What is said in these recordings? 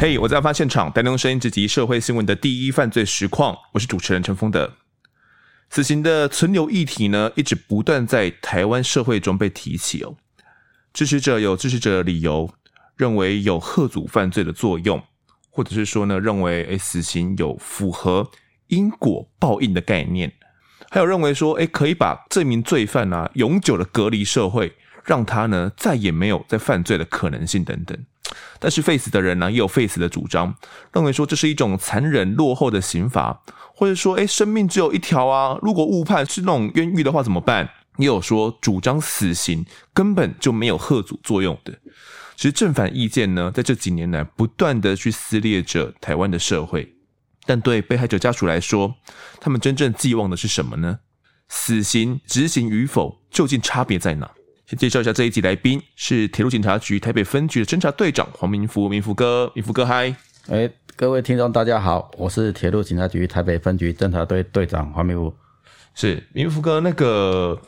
嘿我在案发现场，带您用声音直击社会新闻的第一犯罪实况。我是主持人陈峰德。死刑的存留议题呢，一直不断在台湾社会中被提起哦。支持者有支持者的理由，认为有吓阻犯罪的作用，或者是说呢，认为诶死刑有符合因果报应的概念，还有认为说，诶可以把这名罪犯啊永久的隔离社会，让他呢再也没有再犯罪的可能性等等。但是 face 的人呢，也有 face 的主张，认为说这是一种残忍落后的刑罚，或者说，诶生命只有一条啊，如果误判是那种冤狱的话怎么办？也有说主张死刑根本就没有贺阻作用的。其实正反意见呢，在这几年来不断的去撕裂着台湾的社会。但对被害者家属来说，他们真正寄望的是什么呢？死刑执行与否，究竟差别在哪？先介绍一下这一集来宾，是铁路警察局台北分局的侦查队长黄明福，明福哥，明福哥嗨！哎，各位听众大家好，我是铁路警察局台北分局侦查队队长黄明福。是明福哥，那个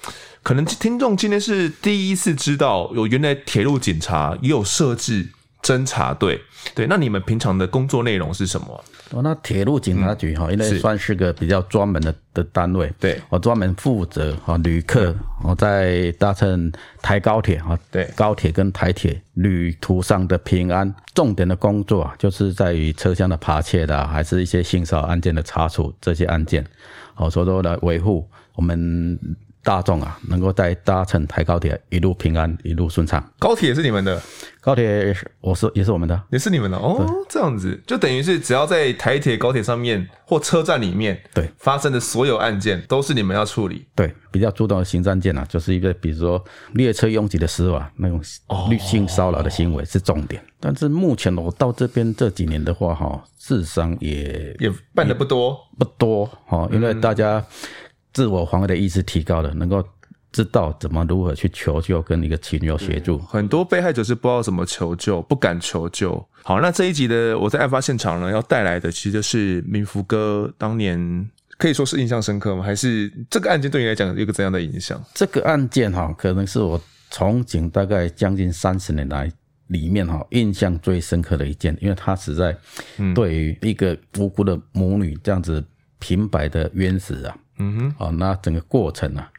可能听众今天是第一次知道，有原来铁路警察也有设置侦查队。对，那你们平常的工作内容是什么？哦，那铁路警察局哈，因为算是个比较专门的的单位，对，我专门负责哈旅客我在搭乘台高铁哈，对，高铁跟台铁旅途上的平安，重点的工作啊，就是在于车厢的扒窃的，还是一些性骚扰案件的查处这些案件，好，所以说来维护我们。大众啊，能够在搭乘台高铁一路平安，一路顺畅。高铁也是你们的，高铁我是也是我们的，也是你们的哦。对这样子就等于是只要在台铁、高铁上面或车站里面对发生的所有案件，都是你们要处理。对，比较主动的刑事案件啊，就是一个比如说列车拥挤的时候啊，那种性骚扰的行为是重点。哦、但是目前我到这边这几年的话，哈，智商也也办的不多不多哈，因为大家。自我防卫的意识提高了，能够知道怎么如何去求救，跟一个亲友协助。很多被害者是不知道怎么求救，不敢求救。好，那这一集的我在案发现场呢，要带来的其实就是民福哥当年可以说是印象深刻吗？还是这个案件对你来讲有个怎样的影响？这个案件哈，可能是我从警大概将近三十年来里面哈印象最深刻的一件，因为他实在对于一个无辜的母女这样子平白的冤死啊。嗯哼，好，那整个过程啊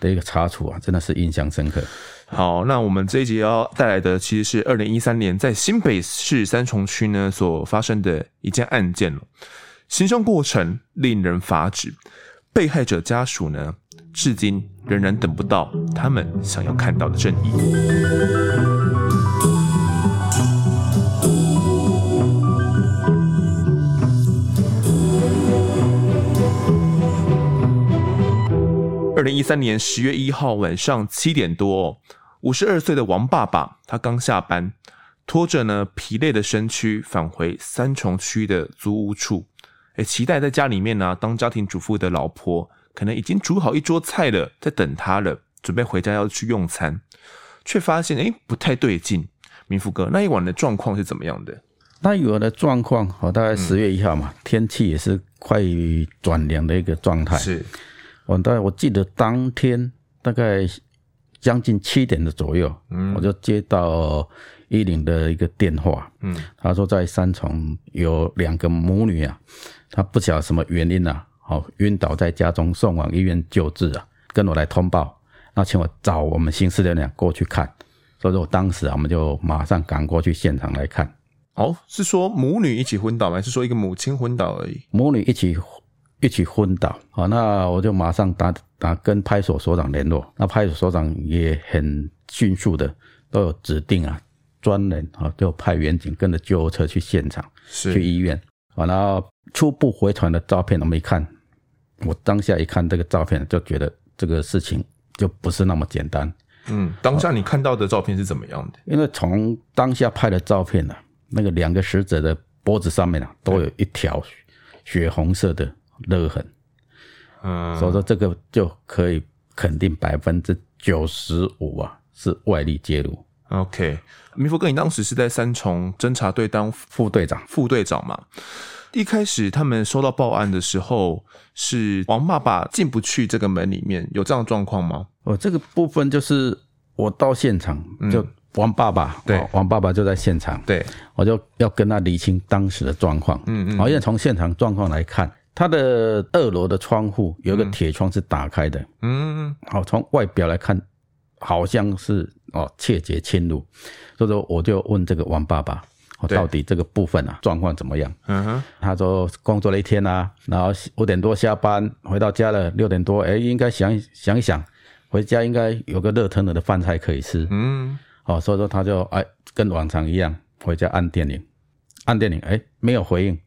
的一个查处啊，真的是印象深刻。好，那我们这一集要带来的其实是二零一三年在新北市三重区呢所发生的一件案件了。行凶过程令人发指，被害者家属呢至今仍然等不到他们想要看到的正义。零一三年十月一号晚上七点多，五十二岁的王爸爸，他刚下班，拖着呢疲累的身躯返回三重区的租屋处，诶，期待在家里面呢当家庭主妇的老婆，可能已经煮好一桌菜了，在等他了，准备回家要去用餐，却发现诶不太对劲。明福哥，那一晚的状况是怎么样的？那一晚的状况，好，大概十月一号嘛，嗯、天气也是快转凉的一个状态，是。我大概我记得当天大概将近七点的左右，嗯，我就接到一零的一个电话，嗯，他说在三重有两个母女啊，她不晓得什么原因啊，好晕倒在家中，送往医院救治啊，跟我来通报，那请我找我们刑事人员过去看，所以说我当时啊，我们就马上赶过去现场来看。哦，是说母女一起昏倒吗？还是说一个母亲昏倒而已？母女一起。一起昏倒，好，那我就马上打打跟派出所所长联络，那派出所所长也很迅速的都有指定啊，专人啊就派员警跟着救护车去现场，是去医院，啊然后初步回传的照片我们一看，我当下一看这个照片就觉得这个事情就不是那么简单。嗯，当下你看到的照片是怎么样的？因为从当下拍的照片呢、啊，那个两个死者的脖子上面啊都有一条血红色的。勒痕，嗯，所以说这个就可以肯定百分之九十五啊是外力介入。OK，明福哥，你当时是在三重侦察队当副队长，副队长嘛？一开始他们收到报案的时候，是王爸爸进不去这个门里面，有这样的状况吗？哦，这个部分就是我到现场就王爸爸，对，王爸爸就在现场，对，我就要跟他理清当时的状况，嗯嗯，因为从现场状况来看，他的二楼的窗户有一个铁窗是打开的，嗯，好，从外表来看，好像是哦窃窃侵入，所以说我就问这个王爸爸，我到底这个部分啊状况怎么样？嗯哼，他说工作了一天啊，然后五点多下班回到家了，六点多，哎，应该想想一想，回家应该有个热腾腾的饭菜可以吃，嗯。哦，所以说他就哎，跟往常一样回家按电铃，按电铃，哎，没有回应。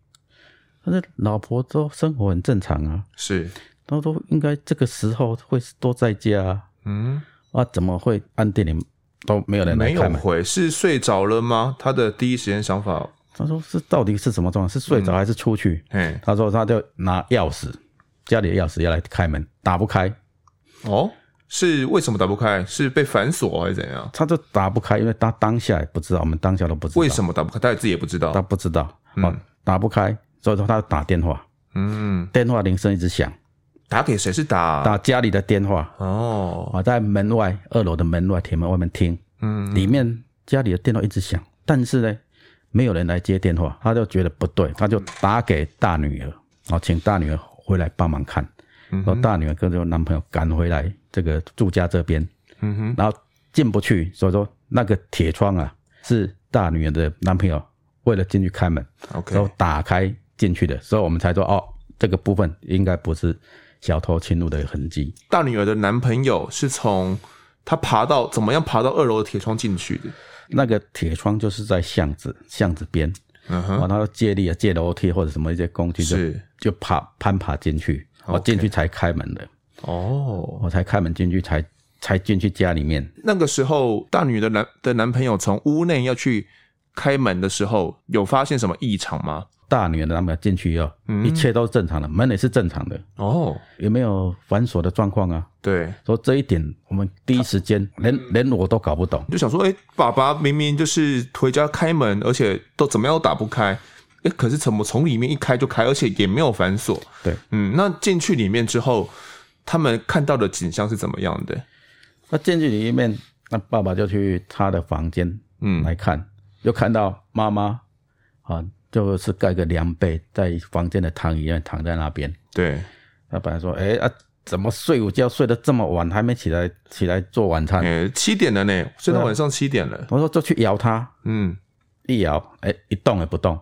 他说老婆都生活很正常啊，是，他都应该这个时候会都在家啊，嗯，啊，怎么会按电铃都没有人来开门？没有回，是睡着了吗？他的第一时间想法，他说是到底是什么状况？是睡着还是出去？嗯，他说他就拿钥匙，家里的钥匙要来开门，打不开。哦。是为什么打不开？是被反锁还是怎样？他就打不开，因为他当下也不知道，我们当下都不知道为什么打不开，他自己也不知道，他不知道，嗯，打不开，所以说他打电话，嗯，电话铃声一直响，打给谁？是打？打家里的电话。哦，我在门外二楼的门外铁门外面听，嗯，里面家里的电话一直响，但是呢，没有人来接电话，他就觉得不对，他就打给大女儿，哦，请大女儿回来帮忙看。然后大女儿跟这个男朋友赶回来这个住家这边，嗯哼，然后进不去，所以说那个铁窗啊是大女儿的男朋友为了进去开门，OK，然后打开进去的，所以我们才说哦，这个部分应该不是小偷侵入的痕迹。大女儿的男朋友是从他爬到怎么样爬到二楼的铁窗进去的？那个铁窗就是在巷子巷子边，嗯哼，然后借力啊借楼梯或者什么一些工具就是就爬攀爬进去。我进去才开门的哦，我才开门进去才才进去家里面。那个时候，大女的男的男朋友从屋内要去开门的时候，有发现什么异常吗？大女的男朋友进去以后，嗯，一切都是正常的，门也是正常的哦，有没有反锁的状况啊？对，所以这一点我们第一时间连连我都搞不懂，就想说，哎，爸爸明明就是回家开门，而且都怎么样都打不开。哎，可是怎么从里面一开就开，而且也没有反锁。对，嗯，那进去里面之后，他们看到的景象是怎么样的？那进去里面，那爸爸就去他的房间，嗯，来看，又看到妈妈啊，就是盖个凉被在房间的躺椅上躺在那边。对，他本来说，哎啊，怎么睡午觉睡得这么晚，还没起来起来做晚餐？哎，七点了呢，睡到晚上七点了。我说就去摇它，嗯，一摇，哎，一动也不动。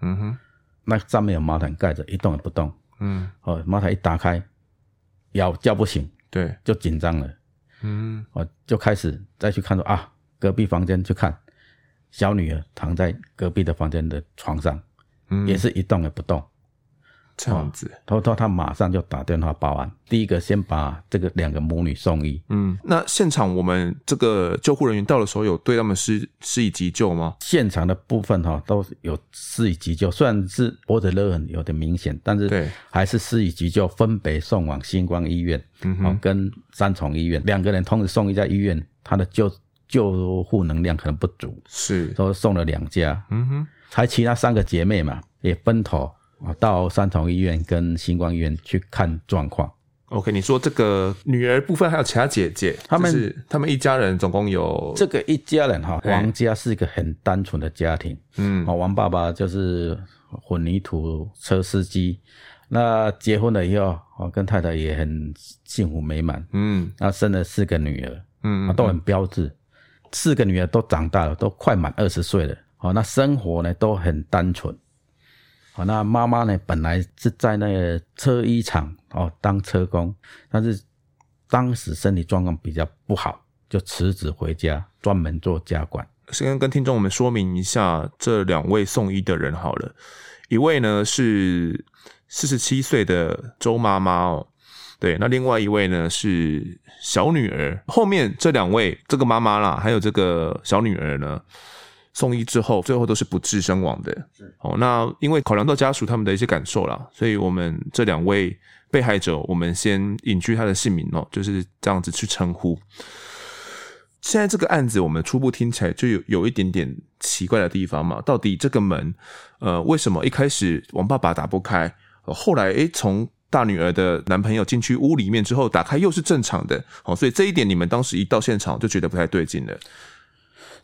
嗯哼，那上面有毛毯盖着，一动也不动。嗯，哦，毛毯一打开，摇叫不醒，对，就紧张了。嗯，我，就开始再去看说啊，隔壁房间去看，小女儿躺在隔壁的房间的床上，嗯，也是一动也不动。这样子，偷偷他马上就打电话报案。第一个先把这个两个母女送医。嗯，那现场我们这个救护人员到的时候，有对他们施施以急救吗？现场的部分哈都有施以急救，虽然是波子勒痕有点明显，但是对还是施以急救，分别送往新光医院，嗯哼，跟三重医院两个人同时送一家医院，他的救救护能量可能不足，是都送了两家。嗯哼，还其他三个姐妹嘛也分头。到三重医院跟星光医院去看状况。OK，你说这个女儿部分还有其他姐姐，他们是他们一家人总共有这个一家人哈，王家是一个很单纯的家庭。嗯，王爸爸就是混凝土车司机，那结婚了以后，我跟太太也很幸福美满。嗯，那生了四个女儿，嗯，都很标致，四个女儿都长大了，都快满二十岁了。好，那生活呢都很单纯。那妈妈呢？本来是在那个车衣厂哦当车工，但是当时身体状况比较不好，就辞职回家，专门做家管。先跟听众们说明一下，这两位送医的人好了。一位呢是四十七岁的周妈妈哦，对，那另外一位呢是小女儿。后面这两位，这个妈妈啦，还有这个小女儿呢。送医之后，最后都是不治身亡的。是哦，那因为考量到家属他们的一些感受啦，所以我们这两位被害者，我们先隐居他的姓名哦，就是这样子去称呼。现在这个案子，我们初步听起来就有有一点点奇怪的地方嘛。到底这个门，呃，为什么一开始王爸爸打不开，后来诶，从大女儿的男朋友进去屋里面之后打开又是正常的？哦，所以这一点你们当时一到现场就觉得不太对劲了。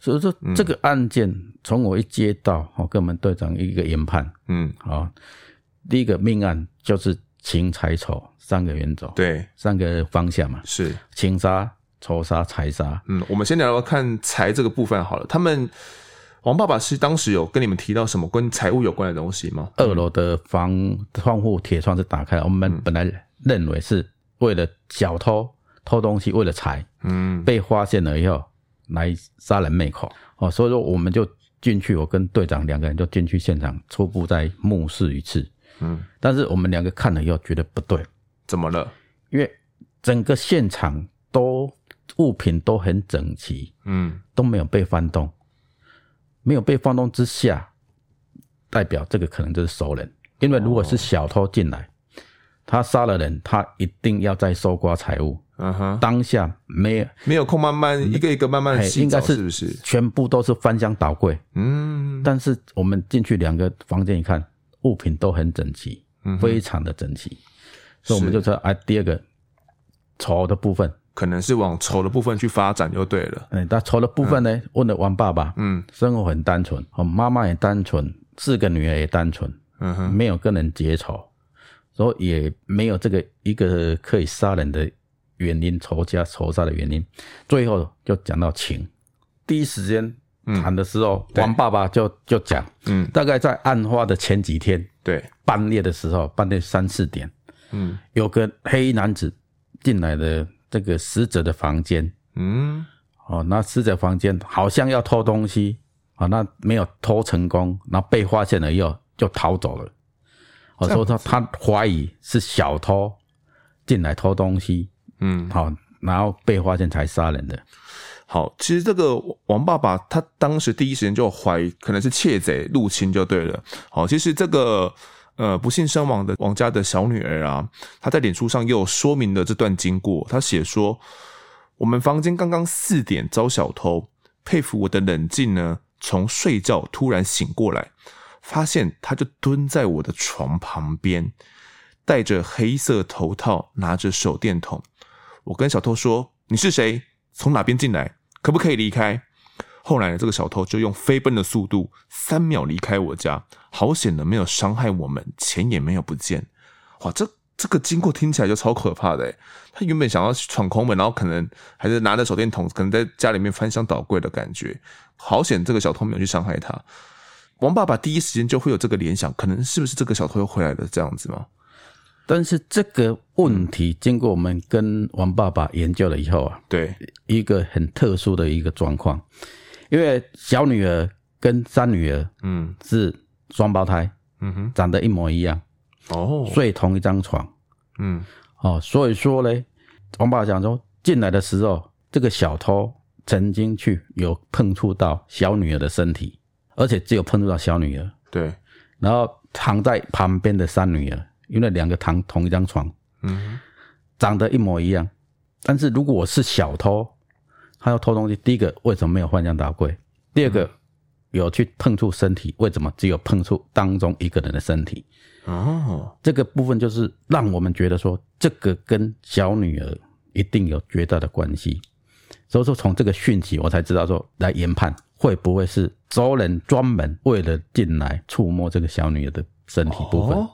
所以说这个案件从我一接到，我跟我们队长一个研判，嗯，啊，第一个命案就是情财仇三个原则，对，三个方向嘛，是情杀、仇杀、财杀。嗯，我们先聊聊看财这个部分好了。他们王爸爸是当时有跟你们提到什么跟财务有关的东西吗？二楼的房窗户铁窗是打开，我们本来认为是为了小偷偷东西，为了财，嗯，被发现了以后。来杀人灭口哦，所以说我们就进去，我跟队长两个人就进去现场，初步再目视一次。嗯，但是我们两个看了以后觉得不对，怎么了？因为整个现场都物品都很整齐，嗯，都没有被翻动，没有被放纵之下，代表这个可能就是熟人。因为如果是小偷进来，他杀了人，他一定要再搜刮财物。嗯哼，当下没有没有空慢慢一个一个慢慢应该，是不是？全部都是翻箱倒柜。嗯，但是我们进去两个房间一看，物品都很整齐，非常的整齐，所以我们就说，哎，第二个仇的部分，可能是往丑的部分去发展就对了。嗯，那丑的部分呢？问了王爸爸，嗯，生活很单纯，哦妈妈也单纯，四个女儿也单纯，嗯哼，没有跟人结仇，所以也没有这个一个可以杀人的。原因仇家仇杀的原因，最后就讲到情。第一时间谈的时候，嗯、王爸爸就就讲，嗯，大概在案发的前几天，对，半夜的时候，半夜三四点，嗯，有个黑衣男子进来的这个死者的房间，嗯，哦，那死者房间好像要偷东西，啊，那没有偷成功，然后被发现了以后就逃走了。我说他他怀疑是小偷进来偷东西。嗯，好，然后被发现才杀人的。好，其实这个王爸爸他当时第一时间就怀疑可能是窃贼入侵就对了。好，其实这个呃不幸身亡的王家的小女儿啊，她在脸书上又说明了这段经过。她写说，我们房间刚刚四点遭小偷，佩服我的冷静呢，从睡觉突然醒过来，发现他就蹲在我的床旁边，戴着黑色头套，拿着手电筒。我跟小偷说：“你是谁？从哪边进来？可不可以离开？”后来这个小偷就用飞奔的速度，三秒离开我家，好险的没有伤害我们，钱也没有不见。哇，这这个经过听起来就超可怕的。他原本想要闯空门，然后可能还是拿着手电筒，可能在家里面翻箱倒柜的感觉。好险，这个小偷没有去伤害他。王爸爸第一时间就会有这个联想，可能是不是这个小偷又回来了这样子吗？但是这个问题经过我们跟王爸爸研究了以后啊，对一个很特殊的一个状况，因为小女儿跟三女儿，嗯，是双胞胎，嗯哼，长得一模一样，哦，睡同一张床，嗯，哦，所以说呢，王爸爸讲说，进来的时候，这个小偷曾经去有碰触到小女儿的身体，而且只有碰触到小女儿，对，然后躺在旁边的三女儿。因为两个躺同一张床，嗯，长得一模一样。但是如果我是小偷，他要偷东西，第一个为什么没有翻箱倒柜？第二个有去碰触身体，为什么只有碰触当中一个人的身体？哦，这个部分就是让我们觉得说，这个跟小女儿一定有绝大的关系。所以说，从这个讯息，我才知道说，来研判会不会是周人专门为了进来触摸这个小女儿的身体部分。哦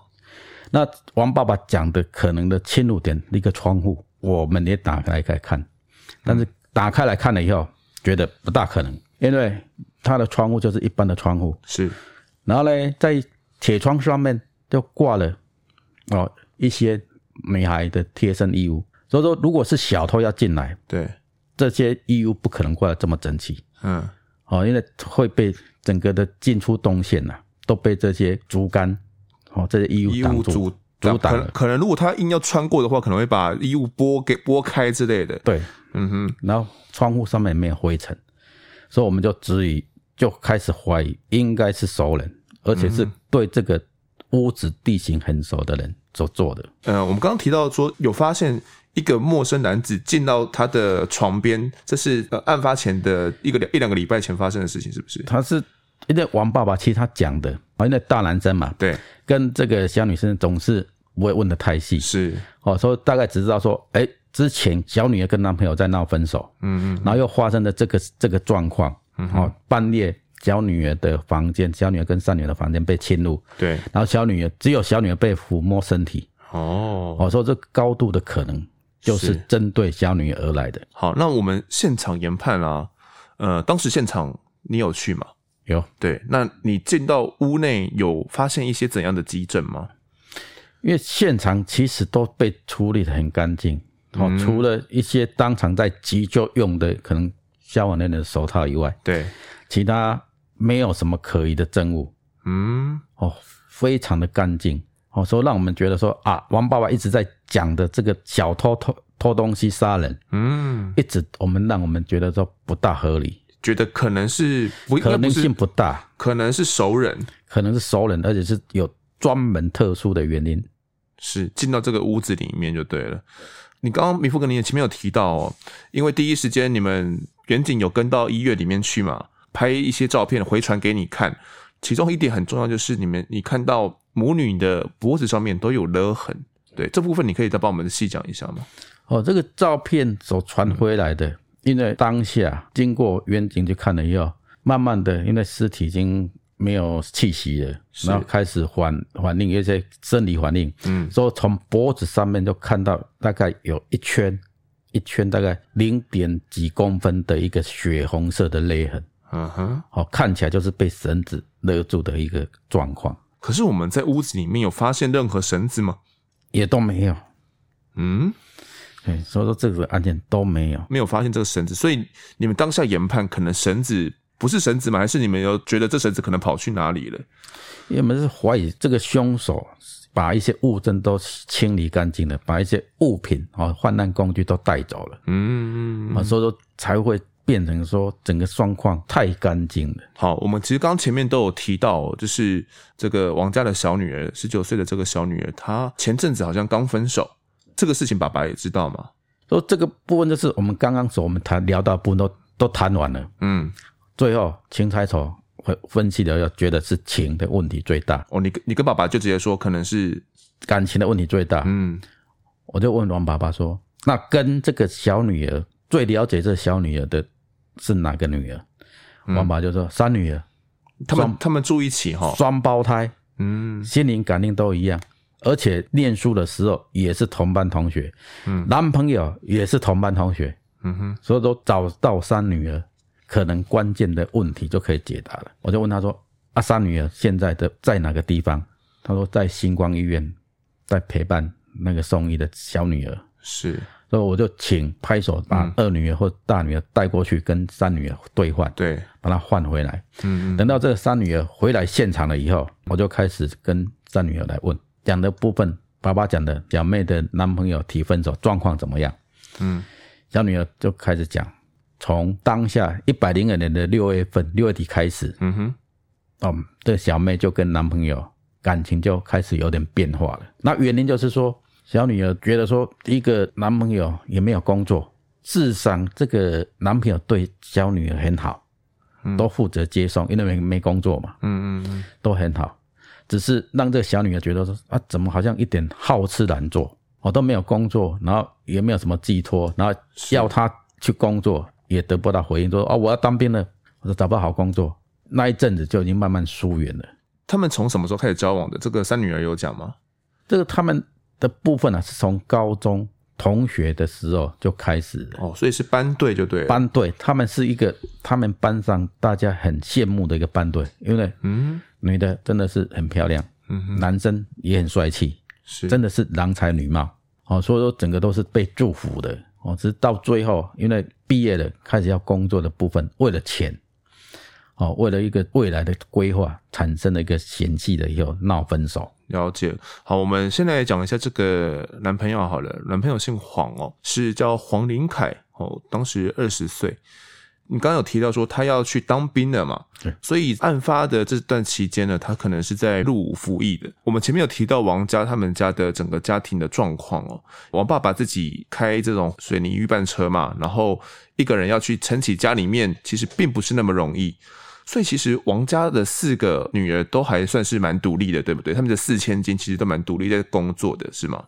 那王爸爸讲的可能的侵入点，一个窗户，我们也打开来看，但是打开来看了以后，觉得不大可能，因为它的窗户就是一般的窗户，是。然后呢，在铁窗上面就挂了哦一些女孩的贴身衣物，所以说如果是小偷要进来，对，这些衣物不可能挂的这么整齐，嗯，哦，因为会被整个的进出动线呐，都被这些竹竿。哦，这些衣物挡住，阻挡可可能如果他硬要穿过的话，可能会把衣物拨给拨开之类的。对，嗯哼。然后窗户上面没有灰尘，所以我们就质疑，就开始怀疑应该是熟人，而且是对这个屋子地形很熟的人所做的。嗯、呃，我们刚刚提到说有发现一个陌生男子进到他的床边，这是呃案发前的一个两一两个礼拜前发生的事情，是不是？他是。因为王爸爸其实他讲的，因为大男生嘛，对，跟这个小女生总是不会问的太细，是，哦，所以大概只知道说，诶，之前小女儿跟男朋友在闹分手，嗯嗯，然后又发生了这个这个状况，嗯，哦，半夜小女儿的房间，小女儿跟三女儿的房间被侵入，对，然后小女儿只有小女儿被抚摸身体，哦，我说这高度的可能就是。针对小女儿而来的。好，那我们现场研判啊，呃，当时现场你有去吗？有，对，那你进到屋内有发现一些怎样的急诊吗？因为现场其实都被处理的很干净，哦、嗯，除了一些当场在急救用的可能消防员的手套以外，对，其他没有什么可疑的证物，嗯，哦，非常的干净，哦，所以让我们觉得说啊，王爸爸一直在讲的这个小偷偷偷东西杀人，嗯，一直我们让我们觉得说不大合理。觉得可能是不可能性不大，可能是熟人，可能是熟人，而且是有专门特殊的原因，是进到这个屋子里面就对了。你刚刚米富哥，你前面有提到哦，因为第一时间你们远景有跟到医院里面去嘛，拍一些照片回传给你看，其中一点很重要就是你们你看到母女的脖子上面都有勒痕，对，这部分你可以再帮我们细讲一下吗？哦，这个照片所传回来的。嗯因为当下经过远景去看了以后，慢慢的，因为尸体已经没有气息了，然后开始反反应，有一些生理反应，嗯，说从脖子上面就看到大概有一圈一圈大概零点几公分的一个血红色的勒痕，嗯哼，好，看起来就是被绳子勒住的一个状况。可是我们在屋子里面有发现任何绳子吗？也都没有，嗯。对，所以说这个案件都没有，没有发现这个绳子，所以你们当下研判可能绳子不是绳子吗？还是你们有觉得这绳子可能跑去哪里了？因为我们是怀疑这个凶手把一些物证都清理干净了，把一些物品啊、犯案工具都带走了，嗯，啊，所以说才会变成说整个状况太干净了。好，我们其实刚前面都有提到，就是这个王家的小女儿，十九岁的这个小女儿，她前阵子好像刚分手。这个事情爸爸也知道吗？说这个部分就是我们刚刚所我们谈聊到的部分都都谈完了，嗯，最后情财丑会分析的要觉得是情的问题最大。哦，你你跟爸爸就直接说可能是感情的问题最大，嗯，我就问王爸爸说，那跟这个小女儿最了解这小女儿的是哪个女儿？嗯、王爸爸就说三女儿，他们他们住一起哈，双胞胎，嗯，心灵感应都一样。而且念书的时候也是同班同学，嗯，男朋友也是同班同学，嗯哼，所以说找到三女儿，可能关键的问题就可以解答了。我就问他说：“啊，三女儿现在的在哪个地方？”他说：“在星光医院，在陪伴那个送医的小女儿。”是，所以我就请拍手把二女儿或大女儿带过去跟三女儿兑换，对，把她换回来。嗯嗯，等到这个三女儿回来现场了以后，我就开始跟三女儿来问。讲的部分，爸爸讲的表妹的男朋友提分手状况怎么样？嗯，小女儿就开始讲，从当下一百零二年的六月份六月底开始，嗯哼，哦，这小妹就跟男朋友感情就开始有点变化了。那原因就是说，小女儿觉得说，一个男朋友也没有工作，事实上这个男朋友对小女儿很好，都负责接送，因为没没工作嘛，嗯嗯嗯，都很好。只是让这个小女儿觉得说啊，怎么好像一点好吃懒做，我都没有工作，然后也没有什么寄托，然后要她去工作也得不到回应，说啊，我要当兵了，我说找不到好工作，那一阵子就已经慢慢疏远了。他们从什么时候开始交往的？这个三女儿有讲吗？这个他们的部分啊，是从高中同学的时候就开始了哦，所以是班队就对了。班队，他们是一个他们班上大家很羡慕的一个班队，因为嗯。女的真的是很漂亮，嗯哼，男生也很帅气，是，真的是郎才女貌，哦，所以说整个都是被祝福的，哦，只是到最后，因为毕业了，开始要工作的部分，为了钱，哦，为了一个未来的规划，产生了一个嫌弃的以后闹分手。了解，好，我们先来讲一下这个男朋友好了，男朋友姓黄哦，是叫黄林凯哦，当时二十岁。你刚刚有提到说他要去当兵了嘛？对，所以案发的这段期间呢，他可能是在入伍服役的。我们前面有提到王家他们家的整个家庭的状况哦，王爸爸自己开这种水泥预拌车嘛，然后一个人要去撑起家里面，其实并不是那么容易。所以其实王家的四个女儿都还算是蛮独立的，对不对？他们的四千金其实都蛮独立在工作的，是吗？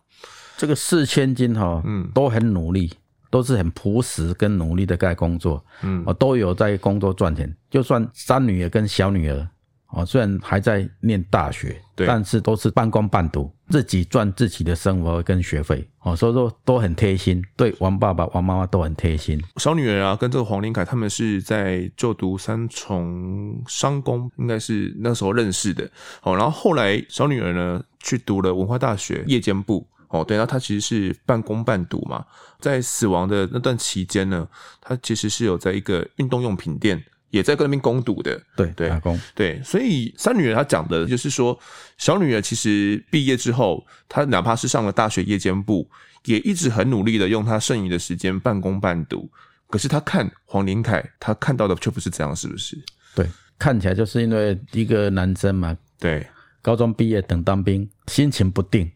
这个四千金哈，嗯，都很努力。都是很朴实跟努力的在工作，嗯，哦，都有在工作赚钱。就算三女儿跟小女儿，哦，虽然还在念大学，对，但是都是半工半读，自己赚自己的生活跟学费，哦，所以说都很贴心，对王爸爸、王妈妈都很贴心。小女儿啊，跟这个黄林凯他们是在就读三重商工，应该是那时候认识的，哦，然后后来小女儿呢去读了文化大学夜间部。哦，对，那他其实是半工半读嘛，在死亡的那段期间呢，他其实是有在一个运动用品店，也在跟那边攻读的。对对，打工。对，所以三女儿她讲的就是说，小女儿其实毕业之后，她哪怕是上了大学夜间部，也一直很努力的用她剩余的时间半工半读。可是她看黄林凯，她看到的却不是这样，是不是？对，看起来就是因为一个男生嘛，对，高中毕业等当兵，心情不定。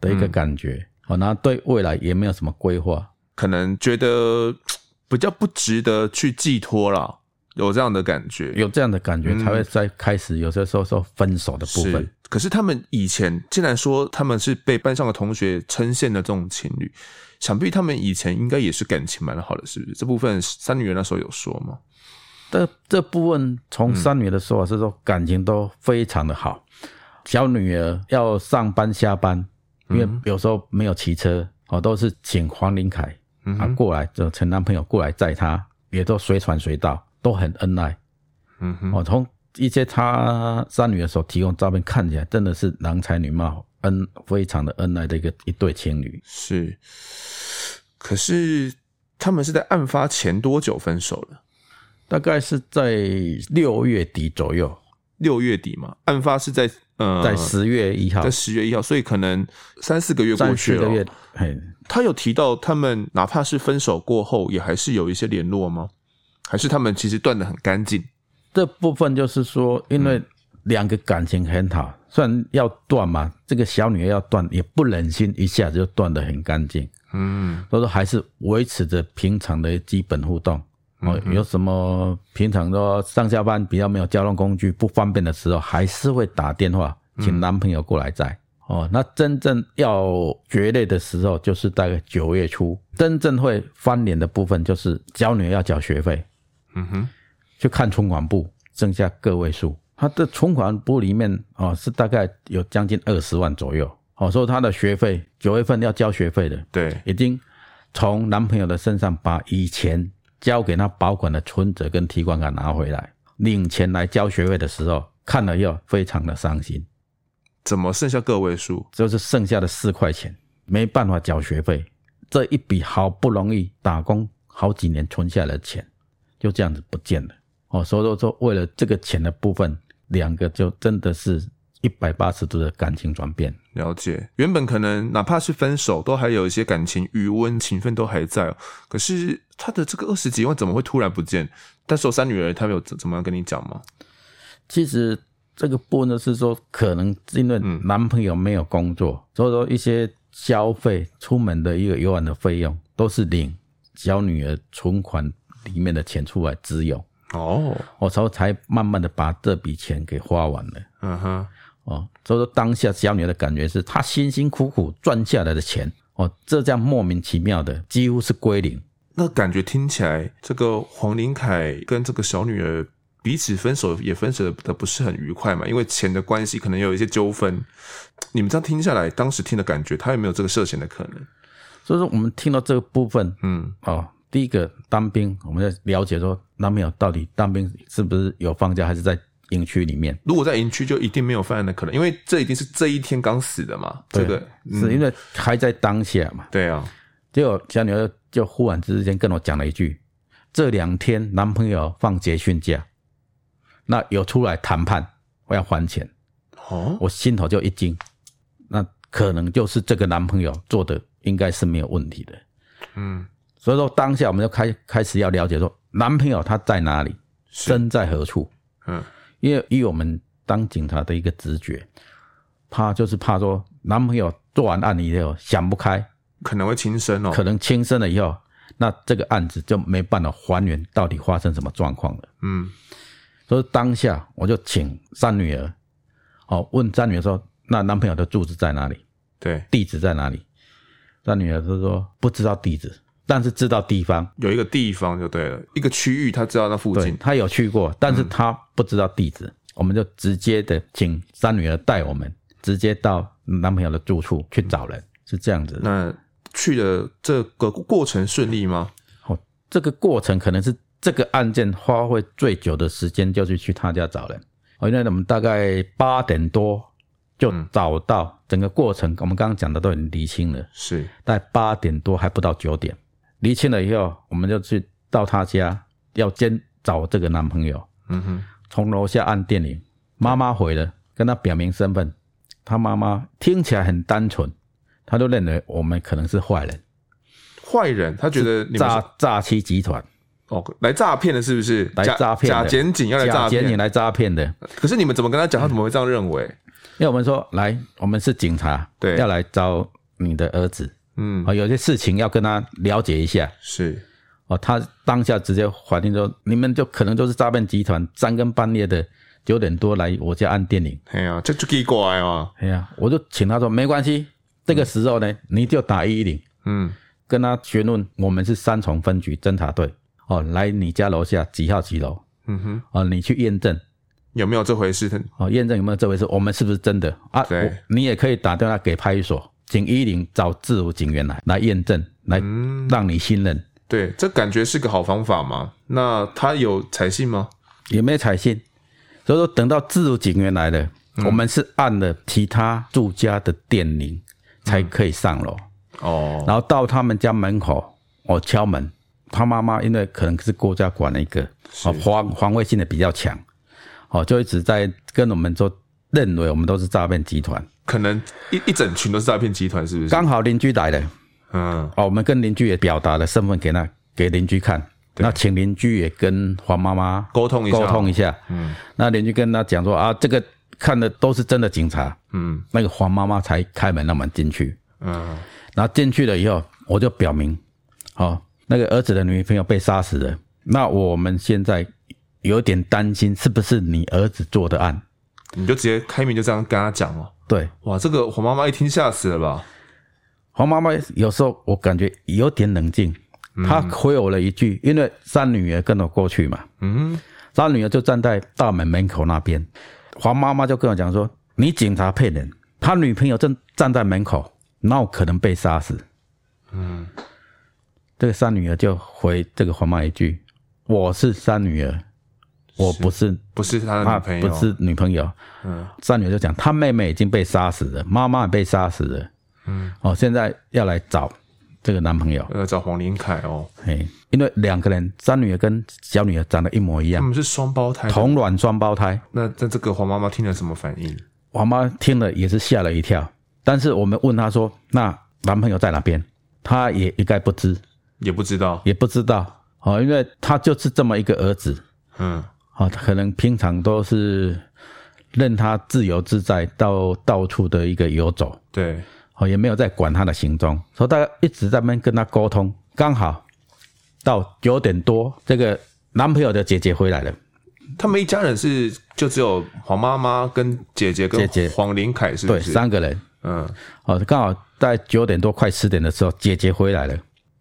的一个感觉，好、嗯，然后对未来也没有什么规划，可能觉得 比较不值得去寄托了，有这样的感觉，有这样的感觉才会在开始有些时候说分手的部分。是，可是他们以前竟然说他们是被班上的同学称羡的这种情侣，想必他们以前应该也是感情蛮好的，是不是？这部分三女儿那时候有说吗？这这部分从三女儿的说法是说感情都非常的好，嗯、小女儿要上班下班。因为有时候没有骑车，哦，都是请黄林凯啊过来，就前男朋友过来载他，也都随传随到，都很恩爱。嗯哼，哦，从一些他三女儿所提供照片看起来，真的是郎才女貌，恩非常的恩爱的一个一对情侣。是，可是他们是在案发前多久分手了？大概是在六月底左右。六月底嘛，案发是在。嗯，在十月一号，在十月一号，所以可能三四个月过去了。三四个月，他有提到他们哪怕是分手过后，也还是有一些联络吗？还是他们其实断的很干净？这部分就是说，因为两个感情很好，虽然要断嘛，这个小女儿要断，也不忍心一下子就断的很干净。嗯，所以说还是维持着平常的基本互动。哦，有什么平常说上下班比较没有交通工具不方便的时候，还是会打电话请男朋友过来载。哦，那真正要决裂的时候，就是大概九月初，真正会翻脸的部分，就是交女儿要缴学费。嗯哼，去看存款簿，剩下个位数。他的存款簿里面哦，是大概有将近二十万左右。哦，所以他的学费九月份要交学费的，对，已经从男朋友的身上把以前。交给他保管的存折跟提款卡拿回来，领钱来交学费的时候，看了又非常的伤心。怎么剩下个位数？就是剩下的四块钱，没办法缴学费。这一笔好不容易打工好几年存下来的钱，就这样子不见了。哦，所以说为了这个钱的部分，两个就真的是。一百八十度的感情转变，了解。原本可能哪怕是分手，都还有一些感情余温、情分都还在哦。可是他的这个二十几万怎么会突然不见？但是我三女儿他们有怎么样跟你讲吗？其实这个部分呢是说，可能因为男朋友没有工作，嗯、所以说一些消费、出门的一个游玩的费用，都是领小女儿存款里面的钱出来支用。哦，我才才慢慢的把这笔钱给花完了。嗯哼。哦，所以说当下小女儿的感觉是，她辛辛苦苦赚下来的钱，哦，这这样莫名其妙的几乎是归零。那感觉听起来，这个黄林凯跟这个小女儿彼此分手也分手的不是很愉快嘛，因为钱的关系可能有一些纠纷。你们这样听下来，当时听的感觉，他有没有这个涉嫌的可能？所以说，我们听到这个部分，嗯，哦，第一个当兵，我们要了解说男朋友到底当兵是不是有放假，还是在。营区里面，如果在营区，就一定没有犯案的可能，因为这一定是这一天刚死的嘛。这个、嗯、是因为还在当下嘛。对啊，结果小女儿就忽然之间跟我讲了一句：“这两天男朋友放结训假，那有出来谈判，我要还钱。”哦，我心头就一惊，那可能就是这个男朋友做的应该是没有问题的。嗯，所以说当下我们就开开始要了解说，男朋友他在哪里，身在何处？嗯。因为以我们当警察的一个直觉，怕就是怕说男朋友做完案以后想不开，可能会轻生哦，可能轻生了以后，那这个案子就没办法还原到底发生什么状况了。嗯，所以当下我就请三女儿，哦，问三女儿说，那男朋友的住址在哪里？对，地址在哪里？三女儿就说不知道地址。但是知道地方。有一个地方就对了，一个区域他知道那附近，他有去过，但是他不知道地址，嗯、我们就直接的请三女儿带我们直接到男朋友的住处去找人，是这样子。那去的这个过程顺利吗？哦，这个过程可能是这个案件花费最久的时间，就是去他家找人。哦，因为我们大概八点多就找到，整个过程我们刚刚讲的都已经厘清了，是，在八点多还不到九点，厘清了以后，我们就去到他家，要先找这个男朋友。嗯哼，从楼下按电铃，妈妈回了，跟他表明身份，他妈妈听起来很单纯，他就认为我们可能是坏人。坏人，他觉得诈诈欺集团。哦，来诈骗的，是不是？来诈骗假检警要来诈骗，假检警来诈骗的。可是你们怎么跟他讲？他怎么会这样认为？因为我们说，来，我们是警察，对，要来找你的儿子。嗯，有些事情要跟他了解一下。是，哦，他当下直接反应说，你们就可能都是诈骗集团，三更半夜的九点多来我家按电铃。哎呀，这就奇怪啊！哎呀，我就请他说，没关系，这个时候呢，你就打一一零。嗯，跟他询问，我们是三重分局侦查队。哦，来你家楼下几号几楼？嗯哼，哦，你去验证有没有这回事？哦，验证有没有这回事？我们是不是真的啊？对，你也可以打电话给派出所，请一零找自如警员来来验证，来让你信任。对，这感觉是个好方法嘛。那他有采信吗？也没采信。所以说，等到自如警员来了，嗯、我们是按了其他住家的电铃才可以上楼。哦，然后到他们家门口，我敲门。他妈妈因为可能是国家管了一个，哦，防防卫性的比较强，哦，就一直在跟我们说，认为我们都是诈骗集团，可能一一整群都是诈骗集团，是不是？刚好邻居来了，嗯，哦，我们跟邻居也表达了身份给那给邻居看，那请邻居也跟黄妈妈沟通一下，沟通一下，嗯，那邻居跟他讲说啊，这个看的都是真的警察，嗯，那个黄妈妈才开门让我们进去，嗯，然后进去了以后，我就表明，哦。那个儿子的女朋友被杀死了，那我们现在有点担心，是不是你儿子做的案？你就直接开明就这样跟他讲哦。对，哇，这个黄妈妈一听吓死了吧？黄妈妈有时候我感觉有点冷静，她回我了一句，因为三女儿跟我过去嘛，嗯，三女儿就站在大门门口那边，黄妈妈就跟我讲说：“你警察骗人，他女朋友正站在门口，那我可能被杀死。”嗯。这个三女儿就回这个黄妈一句：“我是三女儿，我不是不是他的女朋友，不是女朋友。”嗯，三女儿就讲：“她妹妹已经被杀死了，妈妈也被杀死了。”嗯，哦，现在要来找这个男朋友，要找黄林凯哦。嘿，因为两个人，三女儿跟小女儿长得一模一样，他们是双胞胎，同卵双胞胎。那那这个黄妈妈听了什么反应？黄妈听了也是吓了一跳，但是我们问她说：“那男朋友在哪边？”她也一概不知。也不知道，也不知道，哦，因为她就是这么一个儿子，嗯，哦，可能平常都是任他自由自在到到处的一个游走，对，哦，也没有在管他的行踪，所以大家一直在那边跟他沟通。刚好到九点多，这个男朋友的姐姐回来了，他们一家人是就只有黄妈妈跟姐姐跟姐姐黄林凯是？对，三个人，嗯，哦，刚好在九点多快十点的时候，姐姐回来了。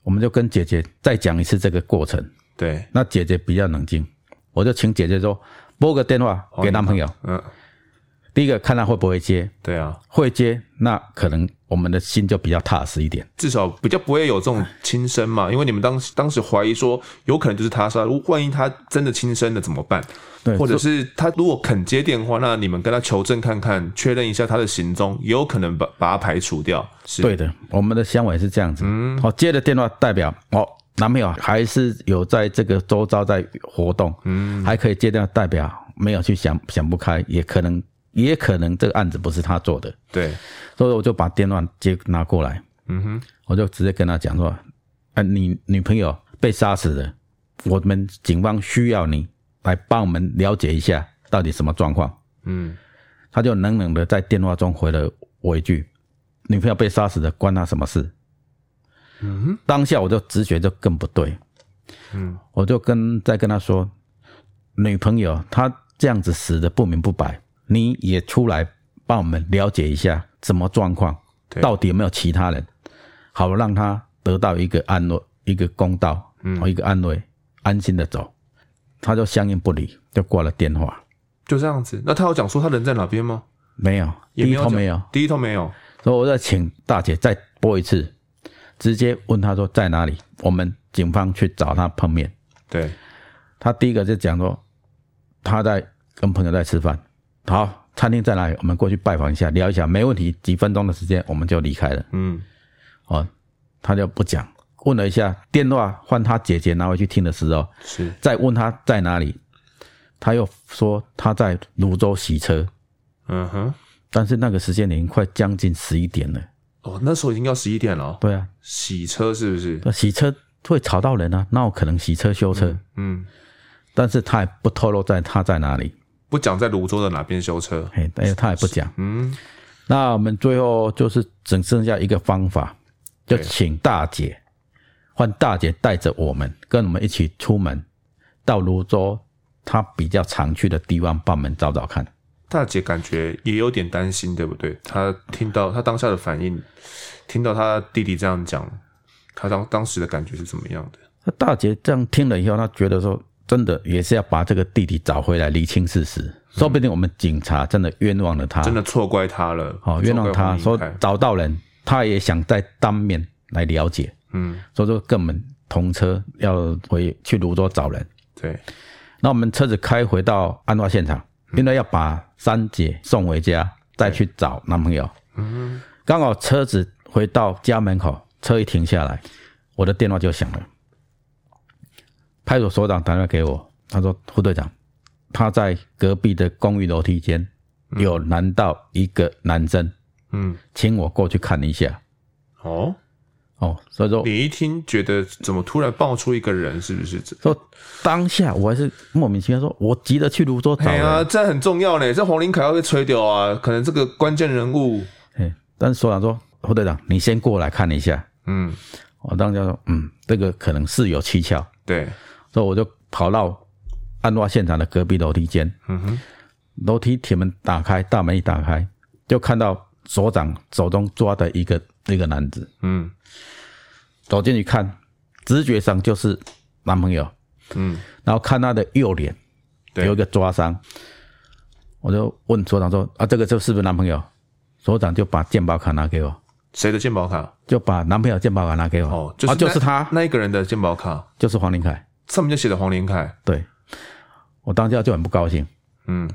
我们就跟姐姐再讲一次这个过程。对，那姐姐比较冷静，我就请姐姐说拨个电话给男朋友。嗯，第一个看他会不会接。对啊，会接，那可能我们的心就比较踏实一点，至少比较不会有这种轻生嘛。因为你们当时当时怀疑说有可能就是他杀，如果万一他真的轻生了怎么办？对，或者是他如果肯接电话，那你们跟他求证看看，确认一下他的行踪，也有可能把把他排除掉。是对的，我们的想法是这样子。嗯，好，接的电话代表哦，男朋友还是有在这个周遭在活动。嗯，还可以接电话代表没有去想想不开，也可能也可能这个案子不是他做的。对，所以我就把电话接拿过来。嗯哼，我就直接跟他讲说，啊，你女朋友被杀死了，我们警方需要你。来帮我们了解一下到底什么状况。嗯，他就冷冷的在电话中回了我一句：“女朋友被杀死了，关他什么事？”嗯哼，当下我就直觉就更不对。嗯，我就跟在跟他说：“女朋友她这样子死的不明不白，你也出来帮我们了解一下什么状况，到底有没有其他人，好让他得到一个安乐。”一个公道，嗯，一个安慰，安心的走。他就相应不理，就挂了电话。就这样子。那他有讲说他人在哪边吗？没有，第一通没有，第一通没有。所以我再请大姐再拨一次，直接问他说在哪里，我们警方去找他碰面。对，他第一个就讲说他在跟朋友在吃饭。好，餐厅在哪里？我们过去拜访一下，聊一下，没问题。几分钟的时间，我们就离开了。嗯，哦，他就不讲。问了一下，电话换他姐姐拿回去听的时候，是再问他在哪里，他又说他在泸州洗车。嗯哼，但是那个时间已经快将近十一点了。哦，那时候已经要十一点了。对啊，洗车是不是？洗车会吵到人啊，那我可能洗车修车。嗯，嗯，但是他也不透露在他在哪里，不讲在泸州的哪边修车。嘿，但是他也不讲。嗯，那我们最后就是只剩下一个方法，就请大姐。换大姐带着我们，跟我们一起出门，到泸州她比较常去的地方，帮我们找找看。大姐感觉也有点担心，对不对？她听到她当下的反应，听到她弟弟这样讲，她当当时的感觉是怎么样的？那大姐这样听了以后，她觉得说，真的也是要把这个弟弟找回来，厘清事实。嗯、说不定我们警察真的冤枉了他，真的错怪他了。哦，冤枉他，说找到人，他也想再当面来了解。嗯，所以说跟我们同车要回去泸州找人。对，那我们车子开回到案发现场，因为要把三姐送回家，再去找男朋友。嗯，刚好车子回到家门口，车一停下来，我的电话就响了。派出所长打电话给我，他说：“副队长，他在隔壁的公寓楼梯间有拦到一个男生，嗯，请我过去看一下。”哦。哦，所以说你一听觉得怎么突然爆出一个人，是不是？说当下我还是莫名其妙，说我急着去泸州找人。啊，这很重要呢，这黄林凯要被吹掉啊，可能这个关键人物。哎，但是所长说，副队长，你先过来看一下。嗯，我当时说，嗯，这个可能事有蹊跷。对，所以我就跑到案发现场的隔壁楼梯间。嗯哼，楼梯铁门打开，大门一打开，就看到所长手中抓的一个一个男子。嗯。走进去看，直觉上就是男朋友，嗯，然后看他的右脸有一个抓伤，我就问所长说：“啊，这个就是不是男朋友？”所长就把健保卡拿给我。谁的健保卡？就把男朋友健保卡拿给我。哦，就是、啊、就是他那一个人的健保卡，就是黄林凯，上面就写的黄林凯。对，我当下就很不高兴，嗯，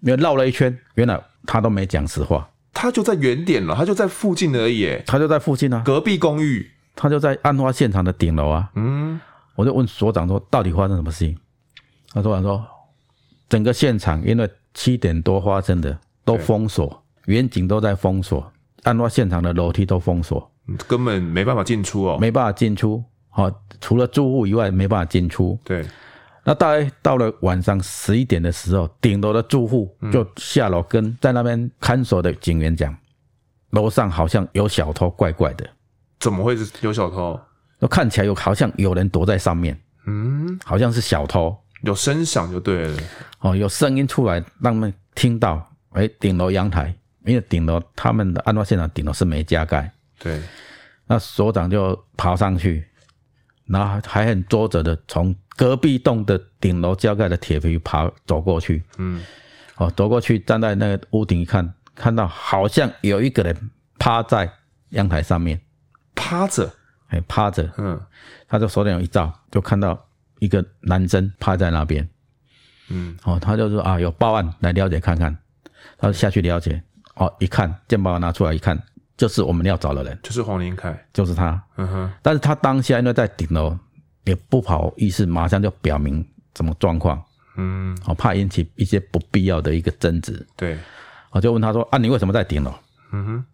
因为绕了一圈，原来他都没讲实话。他就在原点了，他就在附近而已，他就在附近啊，隔壁公寓。他就在案发现场的顶楼啊，嗯，我就问所长说，到底发生什么事情？他所长说，整个现场因为七点多发生的都封锁，远景都在封锁，案发现场的楼梯都封锁，根本没办法进出哦，没办法进出，好，除了住户以外没办法进出。对，那大概到了晚上十一点的时候，顶楼的住户就下楼跟在那边看守的警员讲，楼上好像有小偷，怪怪的。怎么会是有小偷？那看起来有好像有人躲在上面，嗯，好像是小偷，有声响就对了，哦，有声音出来，让他们听到，哎，顶楼阳台，因为顶楼他们的案发现场顶楼是没加盖，对，那所长就爬上去，然后还很捉着的从隔壁栋的顶楼加盖的铁皮爬走过去，嗯，哦，走过去站在那个屋顶一看，看到好像有一个人趴在阳台上面。趴着，哎，趴着，嗯，他就手电筒一照，就看到一个男生趴在那边，嗯，哦，他就说啊，有报案来了解看看，他就下去了解，哦，一看健保拿出来一看，就是我们要找的人，就是黄林凯，就是他，嗯哼，但是他当下因为在顶楼，也不好意思，马上就表明什么状况，嗯，我，怕引起一些不必要的一个争执，对，我就问他说啊，你为什么在顶楼？嗯哼。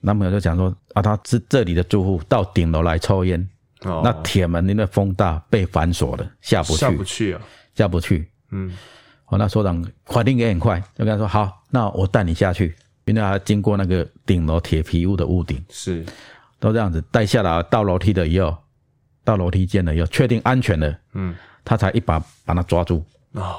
男朋友就讲说啊，他是这里的住户，到顶楼来抽烟，哦，那铁门因为风大被反锁了，下不去，下不去啊，下不去。嗯，我，那所长反应也很快，就跟他说好，那我带你下去，因为他经过那个顶楼铁皮屋的屋顶，是都这样子带下来，到楼梯的以后，到楼梯间了以后，确定安全了，嗯，他才一把把他抓住。哦。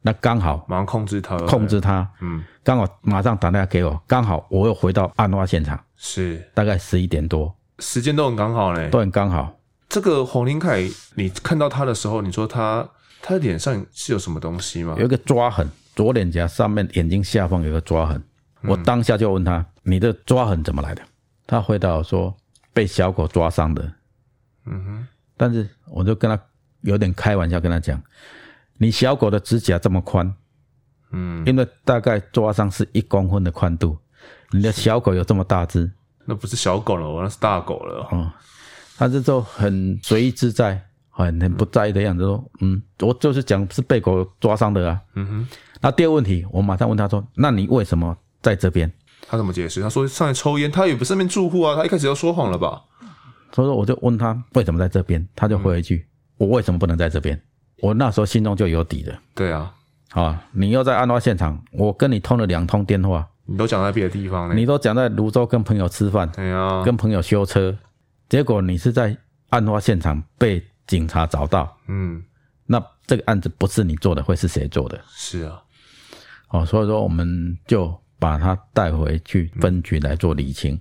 那刚好马上控制他，控制他，嗯，刚好马上打电话给我，刚好我又回到案发现场，是大概十一点多，时间都很刚好嘞，都很刚好。这个黄林凯，你看到他的时候，你说他他的脸上是有什么东西吗？有一个抓痕，左脸颊上面眼睛下方有个抓痕。我当下就问他：“你的抓痕怎么来的？”他回答我说：“被小狗抓伤的。”嗯哼。但是我就跟他有点开玩笑，跟他讲：“你小狗的指甲这么宽，嗯，因为大概抓伤是一公分的宽度，你的小狗有这么大只，那不是小狗了，那是大狗了。”哦，他这就很随意自在，很很不在意的样子说：“嗯，我就是讲是被狗抓伤的啊。”嗯哼。那第二个问题，我马上问他说：“那你为什么？”在这边，他怎么解释？他说上来抽烟，他也不是那边住户啊。他一开始要说谎了吧？所以说，我就问他为什么在这边，他就回一句：“嗯、我为什么不能在这边？”我那时候心中就有底了。对啊，啊，你又在案发现场，我跟你通了两通电话，你都讲在别的地方，你都讲在泸州跟朋友吃饭，对啊，跟朋友修车，结果你是在案发现场被警察找到。嗯，那这个案子不是你做的，会是谁做的？是啊，哦，所以说我们就。把他带回去分局来做理清。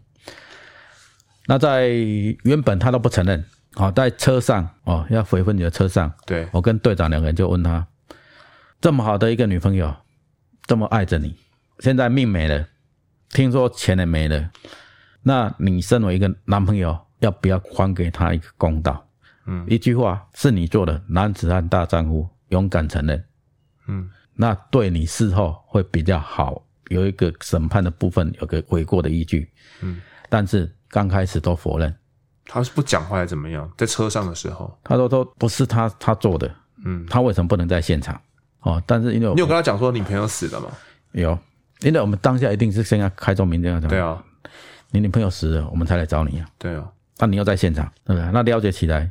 那在原本他都不承认，好，在车上哦，要回分局的车上，对，我跟队长两个人就问他，这么好的一个女朋友，这么爱着你，现在命没了，听说钱也没了，那你身为一个男朋友，要不要还给她一个公道？嗯，一句话是你做的，男子汉大丈夫，勇敢承认，嗯，那对你事后会比较好。有一个审判的部分，有个悔过的依据，嗯，但是刚开始都否认，他是不讲话还是怎么样？在车上的时候，他说都不是他他做的，嗯，他为什么不能在现场？哦，但是因为你有跟他讲说你朋友死了吗？有，因为我们当下一定是先要开宗明义，对啊，你女朋友死了，我们才来找你啊，对啊，那你又在现场，对不对？那了解起来，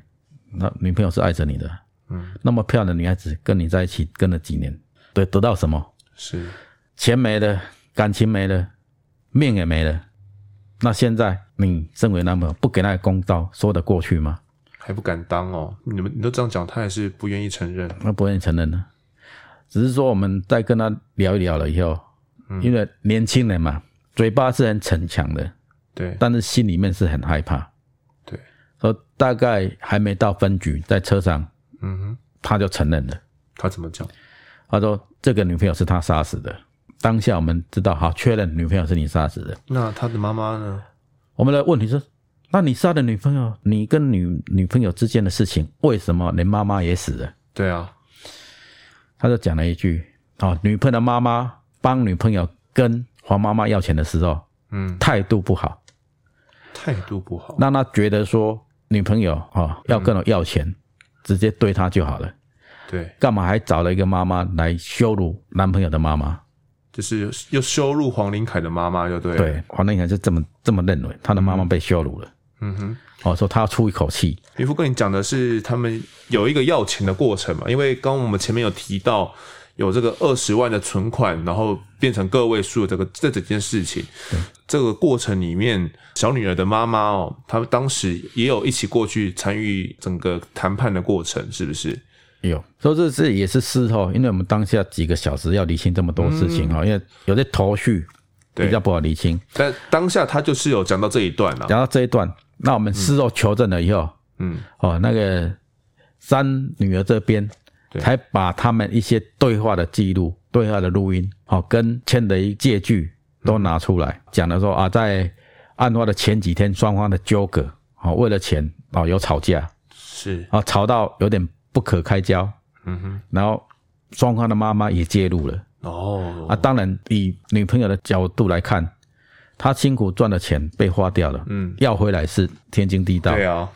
那女朋友是爱着你的，嗯，那么漂亮的女孩子跟你在一起跟了几年，对，得到什么？是。钱没了，感情没了，命也没了。那现在你身为男朋友，不给那个公道，说得过去吗？还不敢当哦。你们你都这样讲，他还是不愿意承认。那不愿意承认呢？只是说我们再跟他聊一聊了以后，嗯、因为年轻人嘛，嘴巴是很逞强的，对，但是心里面是很害怕，对。说大概还没到分局，在车上，嗯哼，他就承认了。他怎么讲？他说这个女朋友是他杀死的。当下我们知道，好，确认女朋友是你杀死的。那他的妈妈呢？我们的问题是，那你杀的女朋友，你跟女女朋友之间的事情，为什么连妈妈也死了？对啊，他就讲了一句：哦，女朋友的妈妈帮女朋友跟黄妈妈要钱的时候，嗯，态度不好，态度不好，让他觉得说女朋友哦要跟我要钱，嗯，直接对他就好了。对，干嘛还找了一个妈妈来羞辱男朋友的妈妈？就是又羞辱黄林凯的妈妈，就对。对，黄林凯就这么这么认为，他的妈妈被羞辱了。嗯哼，哦，说他要出一口气。渔夫跟你讲的是他们有一个要钱的过程嘛？因为刚刚我们前面有提到有这个二十万的存款，然后变成个位数的这个这整件事情。这个过程里面，小女儿的妈妈哦，她当时也有一起过去参与整个谈判的过程，是不是？有，所以这是也是事后，因为我们当下几个小时要理清这么多事情哈，嗯、因为有些头绪比较不好理清。但当下他就是有讲到这一段了，讲到这一段，那我们事后求证了以后，嗯，哦，那个三女儿这边才把他们一些对话的记录、对话的录音，好，跟签的一借据都拿出来，讲了说啊，在案发的前几天，双方的纠葛，好，为了钱哦有吵架，是。啊，吵到有点。不可开交，嗯哼，然后双方的妈妈也介入了，哦，啊，当然以女朋友的角度来看，她辛苦赚的钱被花掉了，嗯，要回来是天经地道，对啊，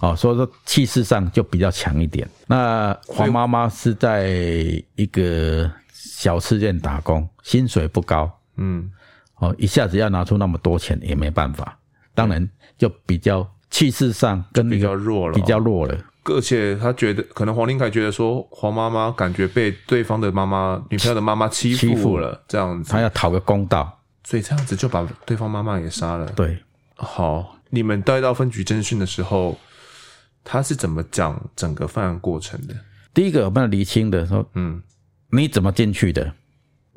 哦，所以说气势上就比较强一点。那黄妈妈是在一个小吃店打工，薪水不高，嗯，哦，一下子要拿出那么多钱也没办法，当然就比较气势上跟比较弱了，比较弱了。而且他觉得，可能黄林凯觉得说，黄妈妈感觉被对方的妈妈、女朋友的妈妈欺负了，这样子，他要讨个公道，所以这样子就把对方妈妈给杀了。对，好，你们带到分局侦讯的时候，他是怎么讲整个犯案过程的？第一个我们要厘清的说，嗯，你怎么进去的？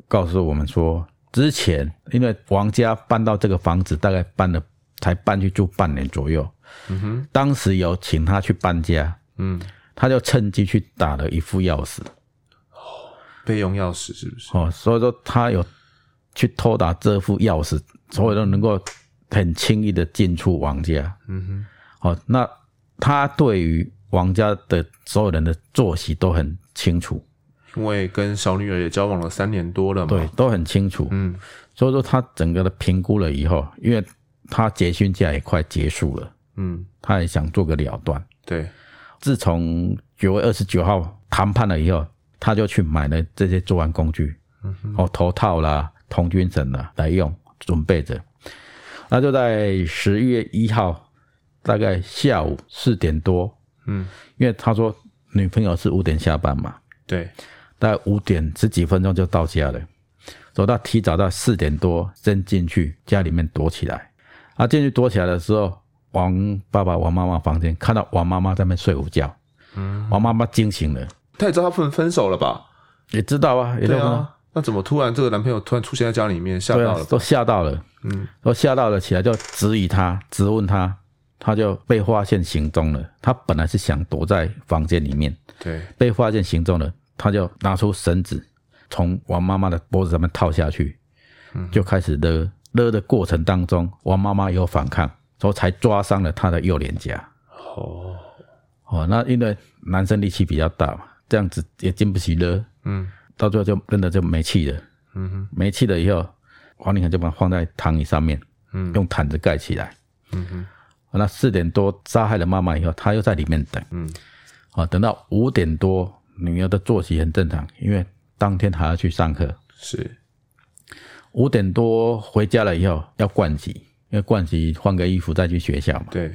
告诉我们说，之前因为王家搬到这个房子，大概搬了才搬去住半年左右。嗯哼，当时有请他去搬家，嗯，他就趁机去打了一副钥匙，哦，备用钥匙是不是？哦，所以说他有去偷打这副钥匙，所以都能够很轻易的进出王家。嗯哼，好，那他对于王家的所有人的作息都很清楚，因为跟小女儿也交往了三年多了嘛，对，都很清楚。嗯，所以说他整个的评估了以后，因为他结训假也快结束了。嗯，他也想做个了断。对，自从九月二十九号谈判了以后，他就去买了这些作案工具，嗯哼，哦，头套啦、童军绳啦来用，准备着。那就在十一月一号，大概下午四点多，嗯，因为他说女朋友是五点下班嘛，对，大概五点十几分钟就到家了，走到提早到四点多，先进去家里面躲起来。啊，进去躲起来的时候。王爸爸、王妈妈房间看到王妈妈在那边睡午觉，嗯，王妈妈惊醒了，她也知道他们分手了吧？也知道啊，也知道啊。啊那怎么突然这个男朋友突然出现在家里面，吓到了，啊？都吓到了，嗯，都吓到了起来，就质疑他，质问他，他就被发现行踪了。他本来是想躲在房间里面，对，被发现行踪了，他就拿出绳子从王妈妈的脖子上面套下去，嗯，就开始勒，勒的过程当中，王妈妈有反抗。所以才抓伤了他的右脸颊。哦，哦，那因为男生力气比较大嘛，这样子也经不起勒。嗯，到最后就真的就没气了。嗯哼，没气了以后，王林恒就把他放在躺椅上面，嗯，用毯子盖起来。嗯哼，那四点多杀害了妈妈以后，他又在里面等。嗯，啊，等到五点多，女儿的作息很正常，因为当天还要去上课。是，五点多回家了以后要盥洗。因为盥洗换个衣服再去学校嘛，对，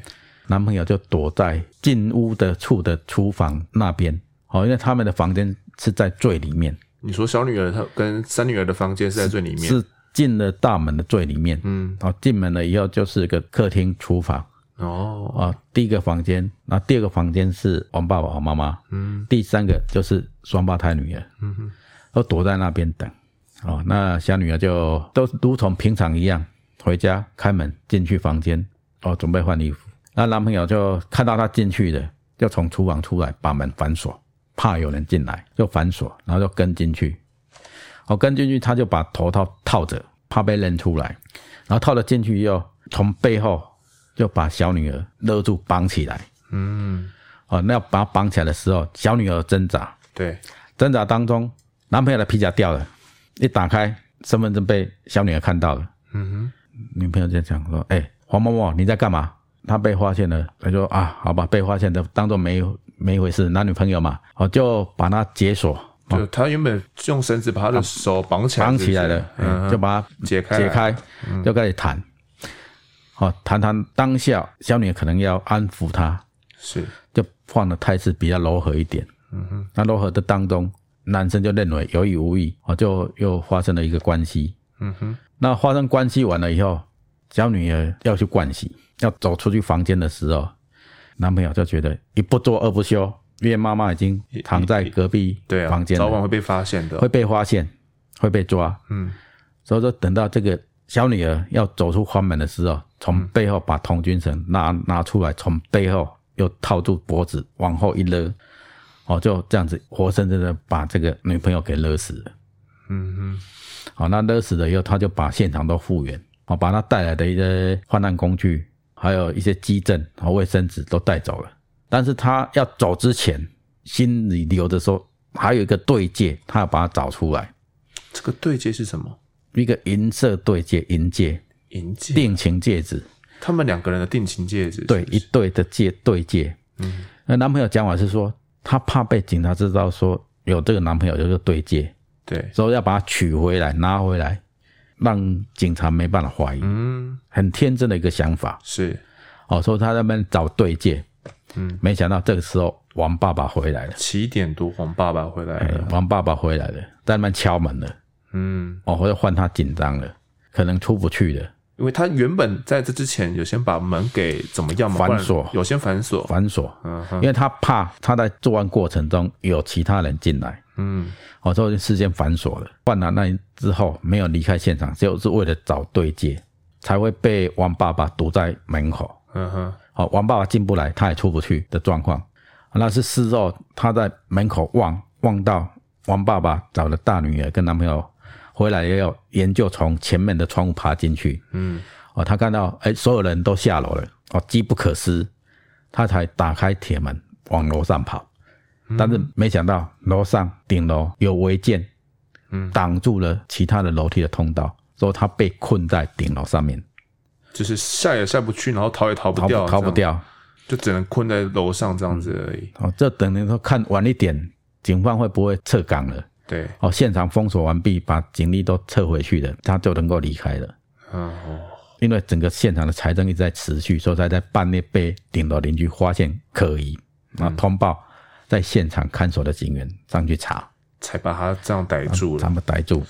男朋友就躲在进屋的处的厨房那边，好，因为他们的房间是在最里面。你说小女儿她跟三女儿的房间是在最里面，是进了大门的最里面，嗯，然后进门了以后就是个客厅厨房，哦，啊，第一个房间，那第二个房间是王爸爸、王妈妈，嗯，第三个就是双胞胎女儿，嗯哼，都躲在那边等，哦，那小女儿就都如同平常一样。回家开门进去房间哦，准备换衣服。那男朋友就看到她进去的，就从厨房出来，把门反锁，怕有人进来，就反锁，然后就跟进去。哦，跟进去，他就把头套套着，怕被认出来。然后套了进去以后，从背后就把小女儿勒住绑起来。嗯，哦，那要把她绑起来的时候，小女儿挣扎，对，挣扎当中，男朋友的皮夹掉了，一打开，身份证被小女儿看到了。嗯哼。女朋友就讲说：“哎、欸，黄某某，你在干嘛？”他被发现了，他说：“啊，好吧，被发现的，当做没没一回事，男女朋友嘛。”哦，就把他解锁。就他原本用绳子把他的手绑起来绑起来了，嗯，就把他解开，解开，就开始谈。好，谈谈当下，小女可能要安抚他，是，就放的态势比较柔和一点。嗯哼，那柔和的当中，男生就认为有意无意，哦，就又发生了一个关系。嗯哼。那发生关系完了以后，小女儿要去盥洗，要走出去房间的时候，男朋友就觉得一不做二不休，因为妈妈已经躺在隔壁房间了，早晚会被发现的，会被发现，会被抓。嗯，所以说等到这个小女儿要走出房门的时候，从背后把童军绳拿拿出来，从背后又套住脖子，往后一勒，哦，就这样子活生生的把这个女朋友给勒死了。嗯哼。好，那勒死了以后，他就把现场都复原，哦，把他带来的一些犯案工具，还有一些基证和卫生纸都带走了。但是他要走之前，心里留着说，还有一个对戒，他要把它找出来。这个对戒是什么？一个银色对戒，银戒，银戒，定情戒指。他们两个人的定情戒指是是，对，一对的戒，对戒。嗯，那男朋友讲法是说，他怕被警察知道说有这个男朋友有个对戒。对，所以要把她娶回来，拿回来，让警察没办法怀疑。嗯，很天真的一个想法。是，哦，说他在那边找对戒，嗯，没想到这个时候王爸爸回来了。七点多，王爸爸回来了。王爸爸回来了，在那边敲门了。嗯，哦，或者换他紧张了，可能出不去了，因为他原本在这之前有先把门给怎么样嘛？反锁，有先反锁，反锁。嗯，因为他怕他在作案过程中有其他人进来。嗯。哦，之后就事先反锁了。换了那之后没有离开现场，就是为了找对接。才会被王爸爸堵在门口。嗯哼，好，王爸爸进不来，他也出不去的状况。那是事后他在门口望望到王爸爸找了大女儿跟男朋友回来，也要研究从前面的窗户爬进去。嗯，哦，他看到哎，所有人都下楼了，哦，机不可失，他才打开铁门往楼上跑。但是没想到楼上顶楼有违建，嗯，挡住了其他的楼梯的通道，所以他被困在顶楼上面，就是下也下不去，然后逃也逃不掉，逃不掉，就只能困在楼上这样子而已。哦，这等于说看晚一点，警方会不会撤岗了？对，哦，现场封锁完毕，把警力都撤回去了，他就能够离开了。嗯，因为整个现场的财政一直在持续，所以才在半夜被顶楼邻居发现可疑，然后通报。在现场看守的警员上去查，才把他这样逮住了。他们逮住，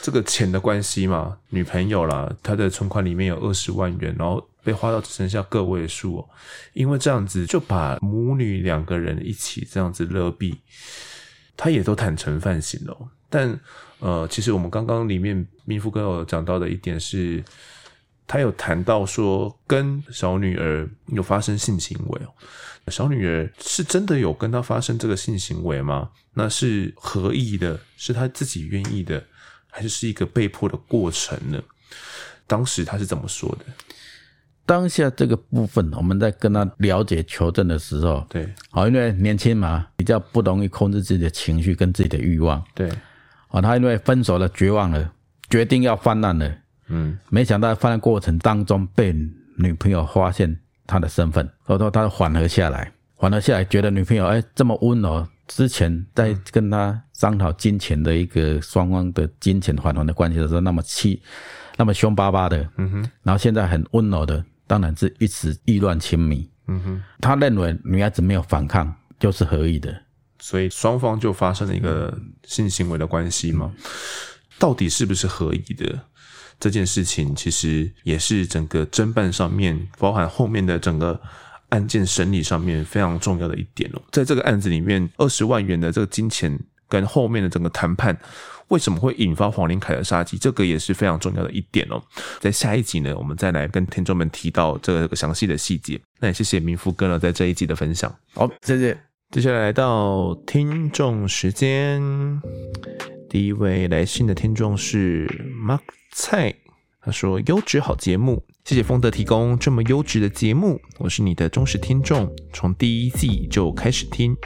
这个钱的关系嘛，女朋友啦，她的存款里面有二十万元，然后被花到只剩下个位数哦。因为这样子就把母女两个人一起这样子勒毙，他也都坦诚犯行了。但呃，其实我们刚刚里面明富哥有讲到的一点是，他有谈到说跟小女儿有发生性行为哦。小女儿是真的有跟他发生这个性行为吗？那是合意的，是他自己愿意的，还是是一个被迫的过程呢？当时他是怎么说的？当下这个部分，我们在跟他了解求证的时候，对，好，因为年轻嘛，比较不容易控制自己的情绪跟自己的欲望，对，啊，他因为分手了，绝望了，决定要犯案了，嗯，没想到犯案过程当中被女朋友发现。他的身份，所以说他缓和下来，缓和下来，觉得女朋友哎这么温柔，之前在跟他商讨金钱的一个双方的金钱返还的关系的时候，那么气，那么凶巴巴的，嗯哼，然后现在很温柔的，当然是一时意乱情迷，嗯哼，他认为女孩子没有反抗就是合意的，所以双方就发生了一个性行为的关系嘛，到底是不是合意的？这件事情其实也是整个侦办上面，包含后面的整个案件审理上面非常重要的一点哦。在这个案子里面，二十万元的这个金钱跟后面的整个谈判，为什么会引发黄连凯的杀机？这个也是非常重要的一点哦。在下一集呢，我们再来跟听众们提到这个详细的细节。那也谢谢明富哥呢，在这一集的分享。好，谢谢。接下来来到听众时间，第一位来信的听众是 Mark。菜，他说优质好节目，谢谢丰德提供这么优质的节目，我是你的忠实听众，从第一季就开始听。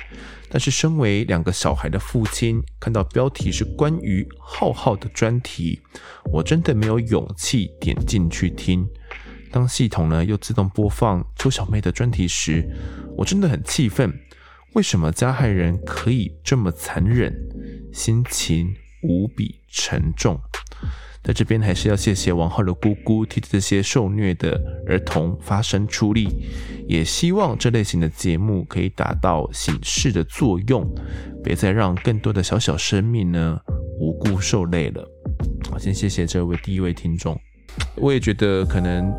但是身为两个小孩的父亲，看到标题是关于浩浩的专题，我真的没有勇气点进去听。当系统呢又自动播放邱小妹的专题时，我真的很气愤，为什么加害人可以这么残忍？心情无比沉重。在这边还是要谢谢王浩的姑姑替这些受虐的儿童发声出力，也希望这类型的节目可以达到警示的作用，别再让更多的小小生命呢无辜受累了。好，先谢谢这位第一位听众，我也觉得可能。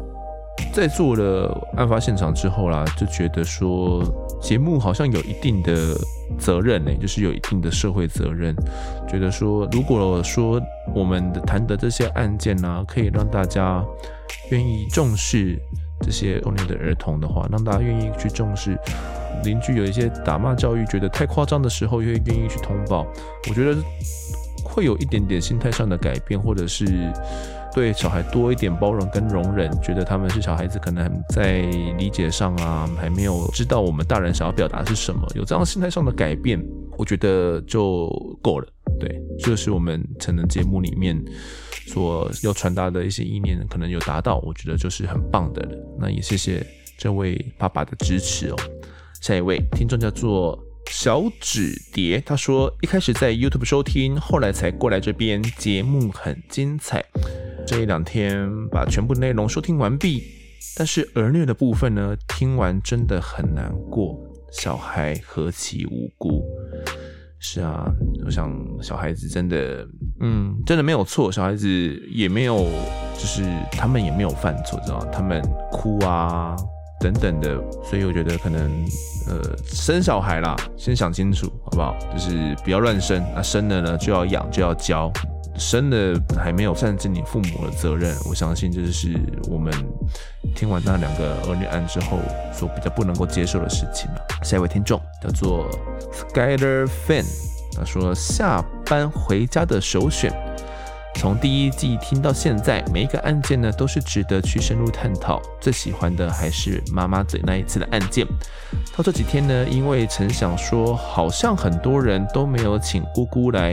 在做了案发现场之后啦，就觉得说节目好像有一定的责任呢，就是有一定的社会责任。觉得说，如果说我们的谈的这些案件呢，可以让大家愿意重视这些受虐的儿童的话，让大家愿意去重视邻居有一些打骂教育觉得太夸张的时候，又会愿意去通报。我觉得会有一点点心态上的改变，或者是。对小孩多一点包容跟容忍，觉得他们是小孩子，可能在理解上啊，还没有知道我们大人想要表达的是什么，有这样心态上的改变，我觉得就够了。对，这是我们成人节目里面所要传达的一些意念，可能有达到，我觉得就是很棒的了。那也谢谢这位爸爸的支持哦。下一位听众叫做小纸蝶，他说一开始在 YouTube 收听，后来才过来这边，节目很精彩。这一两天把全部内容收听完毕，但是儿虐的部分呢，听完真的很难过。小孩何其无辜？是啊，我想小孩子真的，嗯，真的没有错，小孩子也没有，就是他们也没有犯错，知道？他们哭啊等等的，所以我觉得可能，呃，生小孩啦，先想清楚好不好？就是不要乱生，那生了呢就要养就要教。生的还没有算尽你父母的责任，我相信这是我们听完那两个儿女案之后所比较不能够接受的事情了。下一位听众叫做 Skyler Fan，他说下班回家的首选。从第一季听到现在，每一个案件呢都是值得去深入探讨。最喜欢的还是妈妈嘴那一次的案件。到这几天呢，因为曾想说，好像很多人都没有请姑姑来。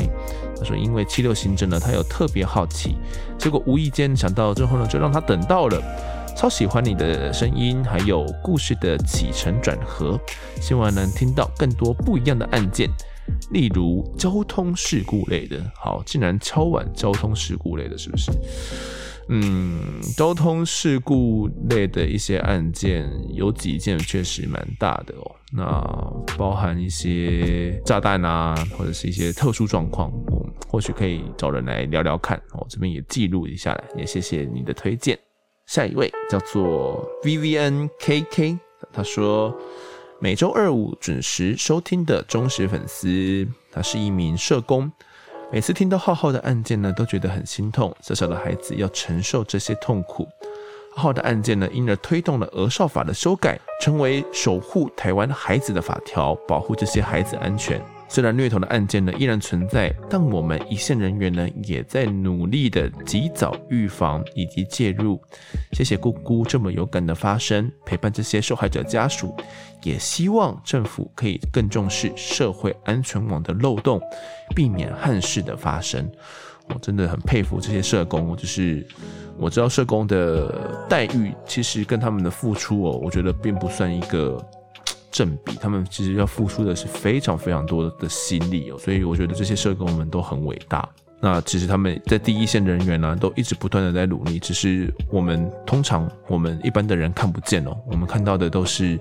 说，因为七六行者呢，他有特别好奇，结果无意间想到之后呢，就让他等到了。超喜欢你的声音，还有故事的起承转合，希望能听到更多不一样的案件。例如交通事故类的，好，竟然超晚交通事故类的，是不是？嗯，交通事故类的一些案件，有几件确实蛮大的哦。那包含一些炸弹啊，或者是一些特殊状况，我或许可以找人来聊聊看。我这边也记录一下来，也谢谢你的推荐。下一位叫做 V V N K K，他说。每周二五准时收听的忠实粉丝，他是一名社工。每次听到浩浩的案件呢，都觉得很心痛。小小的孩子要承受这些痛苦。浩浩的案件呢，因而推动了儿少法的修改，成为守护台湾孩子的法条，保护这些孩子安全。虽然虐童的案件呢依然存在，但我们一线人员呢也在努力的及早预防以及介入。谢谢姑姑这么有感的发声，陪伴这些受害者家属。也希望政府可以更重视社会安全网的漏洞，避免憾事的发生。我真的很佩服这些社工，就是我知道社工的待遇其实跟他们的付出哦，我觉得并不算一个。正比，他们其实要付出的是非常非常多的心力哦，所以我觉得这些社工们都很伟大。那其实他们在第一线人员呢，都一直不断的在努力，只是我们通常我们一般的人看不见哦，我们看到的都是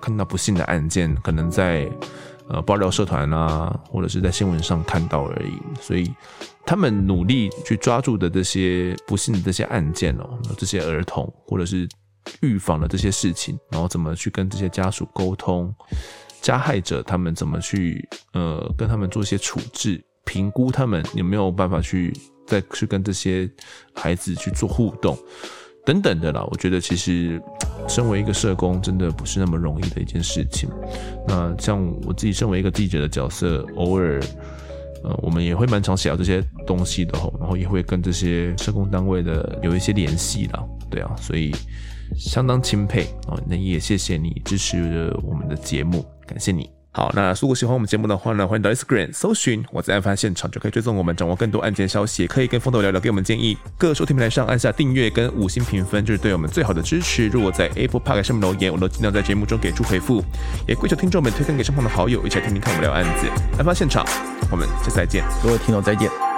看到不幸的案件，可能在呃爆料社团啊，或者是在新闻上看到而已。所以他们努力去抓住的这些不幸的这些案件哦，这些儿童或者是。预防的这些事情，然后怎么去跟这些家属沟通，加害者他们怎么去呃跟他们做一些处置，评估他们有没有办法去再去跟这些孩子去做互动等等的啦。我觉得其实身为一个社工，真的不是那么容易的一件事情。那像我自己身为一个记者的角色，偶尔呃我们也会蛮常写到这些东西的吼，然后也会跟这些社工单位的有一些联系啦。对啊，所以。相当钦佩哦，那也谢谢你支持我们的节目，感谢你。好，那如果喜欢我们节目的话呢，欢迎到 Instagram 搜寻我在案发现场，就可以追踪我们，掌握更多案件消息，也可以跟风头聊聊，给我们建议。各收听平台上按下订阅跟五星评分，就是对我们最好的支持。如果在 Apple Podcast 上面留言，我都尽量在节目中给出回复。也跪求听众们推荐给身旁的好友，一起来听听看我们聊案子。案发现场，我们下次再见，各位听众再见。